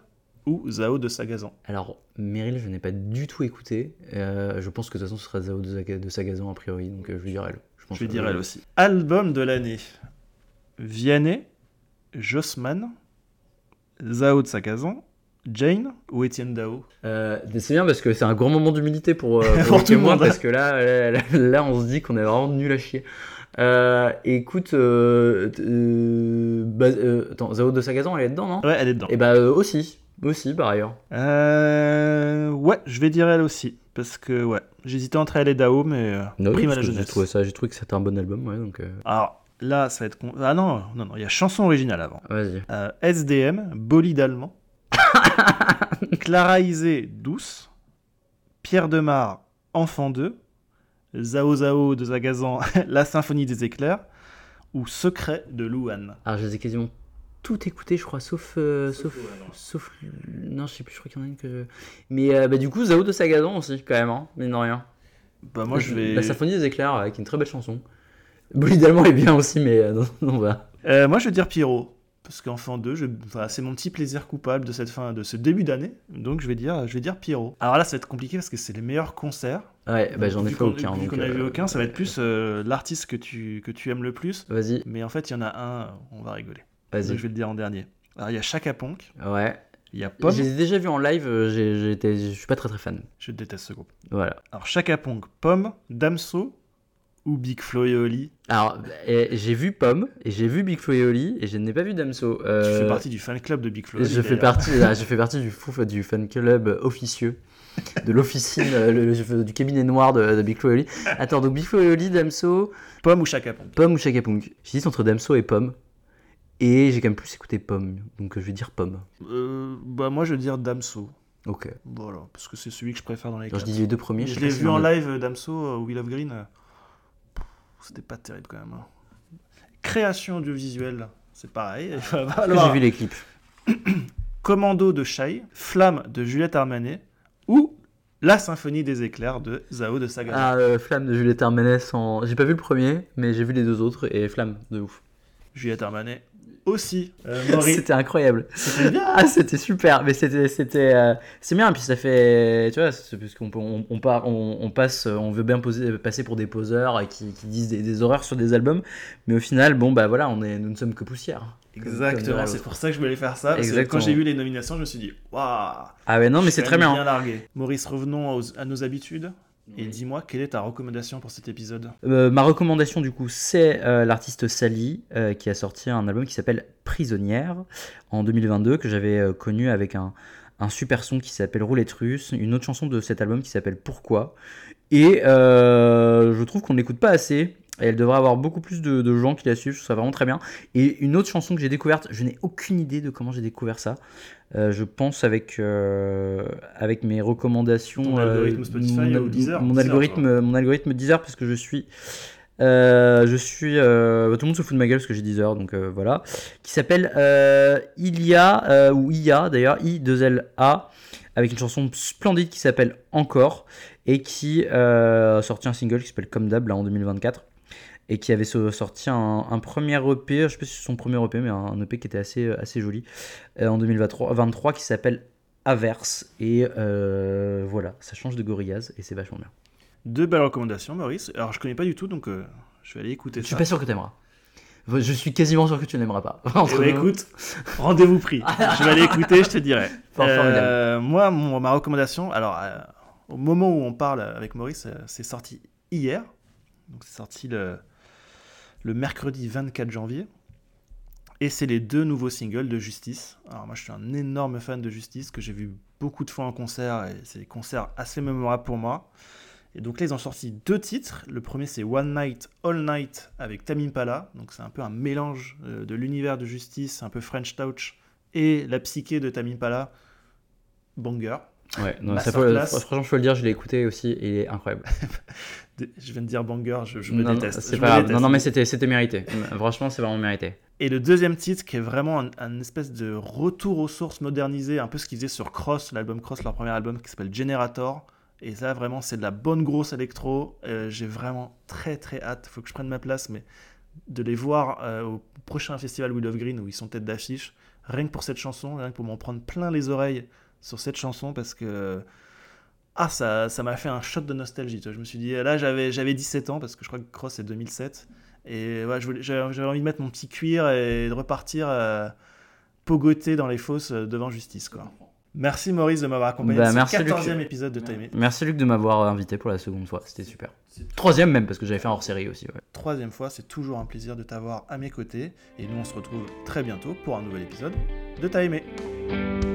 A: ou Zao de Sagazan
B: Alors, Meryl, je n'ai pas du tout écouté. Euh, je pense que de toute façon, ce sera Zao de, Zaga- de Sagazan a priori, donc euh, je vais dire elle. pense
A: Je vais
B: que-
A: dire elle aussi. Album de l'année. Vianney, Jossman, Zao de Sagazan, Jane ou Étienne Dao?
B: Euh, c'est bien parce que c'est un grand moment d'humilité pour, euh, *laughs* pour,
A: tout le
B: moi,
A: monde.
B: parce que là, là, là, là, on se dit qu'on est vraiment nul à chier. Euh, écoute, euh, euh, bah, attends, Zao de Sagazan, elle est dedans, non?
A: Ouais, elle est dedans.
B: Et bah euh, aussi, aussi par ailleurs.
A: Euh, ouais, je vais dire elle aussi. Parce que, ouais, j'hésitais entre elle et Dao, mais
B: Non,
A: prime à
B: parce
A: la
B: que J'ai trouvé ça, j'ai trouvé que c'était un bon album, ouais, donc
A: Alors, là, ça va être. con- Ah non, non, non, il y a chanson originale avant.
B: vas-y.
A: SDM, Bolide allemand. *laughs* Clara Isé, Douce. Pierre Demar, Enfant 2, Zao Zao de Zagazan, *laughs* La Symphonie des éclairs, ou Secret de Louane.
B: Alors, je les ai quasiment tout écouté, je crois, sauf. euh, sauf, sauf. Non, je sais plus, je crois qu'il y en a une que. je- Mais euh, bah, du coup, Zao de Sagazan aussi, quand même, hein, mine de rien.
A: Bah moi je vais...
B: La symphonie des éclairs, avec une très belle chanson. Bon, idéalement, elle est bien aussi, mais euh, *laughs* non, non.
A: Euh, moi je vais dire Pierrot. Parce qu'Enfant 2, je... voilà, c'est mon petit plaisir coupable de cette fin, de ce début d'année. Donc je vais dire, je vais dire Pierrot. Alors là ça va être compliqué parce que c'est les meilleurs concerts.
B: Ouais, bah, j'en ai fait aucun.
A: Vu qu'on a vu
B: euh,
A: aucun, ça va être plus euh, l'artiste que tu, que tu aimes le plus.
B: Vas-y,
A: Mais en fait il y en a un, on va rigoler. Donc
B: vas-y.
A: je vais le dire en dernier. Alors il y a Chaka Ponk,
B: Ouais.
A: il y a Pomme.
B: J'ai déjà vu en live, euh, je suis pas très très fan.
A: Je déteste ce groupe.
B: Voilà.
A: Alors Chaka Ponk, Pomme, Damso ou Big Flo et Oli.
B: Alors, eh, j'ai vu Pomme, et j'ai vu Big Flo et Oli, et je n'ai pas vu Damso.
A: Tu
B: Euh,
A: fais partie du fan club de Big Flo. et Oli,
B: Je fais partie, je fais partie du, fou- du fan club officieux, de l'officine, euh, du cabinet noir de, de Big Flo et Oli. Attends, donc Big Flo et Oli, Damso,
A: Pomme ou Chaka Ponk.
B: Pomme ou Chaka Punk J'hésite entre Damso et Pomme, et j'ai quand même plus écouté Pomme, donc euh, je vais dire Pomme.
A: Euh, bah moi je vais dire Damso.
B: Ok.
A: Voilà, parce que c'est celui que je préfère dans les
B: Quand je
A: quatre.
B: dis les deux premiers, je,
A: Je l'ai vu en live euh, Damso euh, au Wheel of Green. C'était pas terrible quand même. hein. Création audiovisuelle, c'est pareil. Il va falloir-
B: J'ai vu les clips. *clears throat*
A: Commando de Shai, Flamme de Juliette Armanet ou La Symphonie des éclairs de Zao de Saga.
B: Ah, euh, Flamme de Juliette Armanet. J'ai pas vu le premier, mais j'ai vu les deux autres, et Flamme, de ouf.
A: Juliette Armanet aussi. Euh, *laughs*
B: C'était incroyable.
A: c'était bien.
B: Ah, c'était super, mais c'était, c'était, euh, c'est bien. Puis ça fait, tu vois, c'est parce qu'on on, on, part- on, on passe, on veut bien poser, passer pour des poseurs qui, qui disent des, des horreurs sur des albums, mais au final, bon bah voilà, on est, nous ne sommes que poussière.
A: Exactement,
B: dirait
A: c'est pour ça que je voulais faire ça. Parce que
B: Exactement.
A: quand j'ai vu les nominations, je me suis dit, waouh.
B: Ah ouais, non, mais c'est très bien.
A: bien largué. Maurice, revenons aux- à nos habitudes. Et dis-moi, quelle est ta recommandation pour cet épisode
B: Euh, ma recommandation du coup, c'est euh, l'artiste Sally euh, qui a sorti un album qui s'appelle Prisonnière en 2022 que j'avais euh, connu avec un, un super son qui s'appelle Roulette russe, une autre chanson de cet album qui s'appelle Pourquoi. Et euh, je trouve qu'on n'écoute pas assez. Et elle devrait avoir beaucoup plus de, de gens qui la suivent, je trouve ça vraiment très bien. Et une autre chanson que j'ai découverte, je n'ai aucune idée de comment j'ai découvert ça. Euh, je pense avec, euh, avec mes recommandations.
A: Ton algorithme Spotify
B: mon,
A: ou Deezer
B: mon
A: Deezer,
B: algorithme, mon algorithme Deezer, parce que je suis. euh, je suis. euh, tout le monde se fout de ma gueule parce que j'ai Deezer, donc euh, voilà. Qui s'appelle euh, Ilia, euh, ou IA d'ailleurs, I2LA, avec une chanson splendide qui s'appelle Encore, et qui euh, a sorti un single qui s'appelle Comme d'hab, là en 2024 et qui avait so- sorti un, un premier EP, je sais pas si c'est son premier EP, mais un, EP qui était assez, assez joli, euh, en 2023 23, qui s'appelle Averse. Et euh, voilà, ça change de Gorillaz et c'est vachement bien.
A: Deux belles recommandations, Maurice. Alors, je connais pas du tout, donc euh, je vais aller écouter
B: Je suis
A: ça.
B: pas sûr que t'aimeras. Je suis quasiment sûr que tu n'aimeras pas.
A: Eh ben, écoute, rendez-vous pris. je vais aller écouter, je te dirai. *laughs* Euh, moi, mon- ma recommandation, alors, euh, au moment où on parle avec Maurice, euh, c'est sorti hier. Donc, c'est sorti le, le mercredi 24 janvier. Et c'est les deux nouveaux singles de Justice. Alors, moi, je suis un énorme fan de Justice que j'ai vu beaucoup de fois en concert. Et c'est des concerts assez mémorables pour moi. Et donc là, ils ont sorti deux titres. Le premier, c'est One Night, All Night avec Tamim Pala. Donc c'est un peu un mélange euh, de l'univers de Justice, un peu French Touch, et la psyché de Tamim Pala. Banger.
B: Ouais, non, ça faut- franchement, je peux le dire, je l'ai écouté aussi et il est incroyable. *laughs*
A: Je viens de dire banger, je, je me
B: non,
A: déteste.
B: c'est
A: je
B: pas
A: me
B: grave.
A: déteste.
B: Non, non, mais c'était c'était mérité. Franchement, c'est vraiment mérité.
A: Et le deuxième titre qui est vraiment un, un espèce de retour aux sources modernisé, un peu ce qu'ils faisaient sur Cross, l'album Cross, leur premier album qui s'appelle Generator. Et ça, vraiment, c'est de la bonne grosse électro. Euh, J'ai vraiment très très hâte, faut que je prenne ma place, mais de les voir euh, au prochain festival Will of Green où ils sont tête d'affiche, rien que pour cette chanson, rien que pour m'en prendre plein les oreilles sur cette chanson parce que ah ça ça m'a fait un shot de nostalgie. tu vois. Je me suis dit là j'avais j'avais 17 ans parce que je crois que Cross c'est 2007 et ouais, j'avais envie de mettre mon petit cuir et de repartir euh, pogoter dans les fosses euh, devant justice quoi. Merci Maurice de m'avoir accompagné
B: Bah,
A: dans
B: merci,
A: ce
B: Luc.
A: 14e épisode de Time.
B: Merci Luc de m'avoir invité pour la seconde fois, c'était super. Troisième même, parce que j'avais fait un hors série aussi. Ouais.
A: Troisième fois, c'est toujours un plaisir de t'avoir à mes côtés et nous on se retrouve très bientôt pour un nouvel épisode de Time.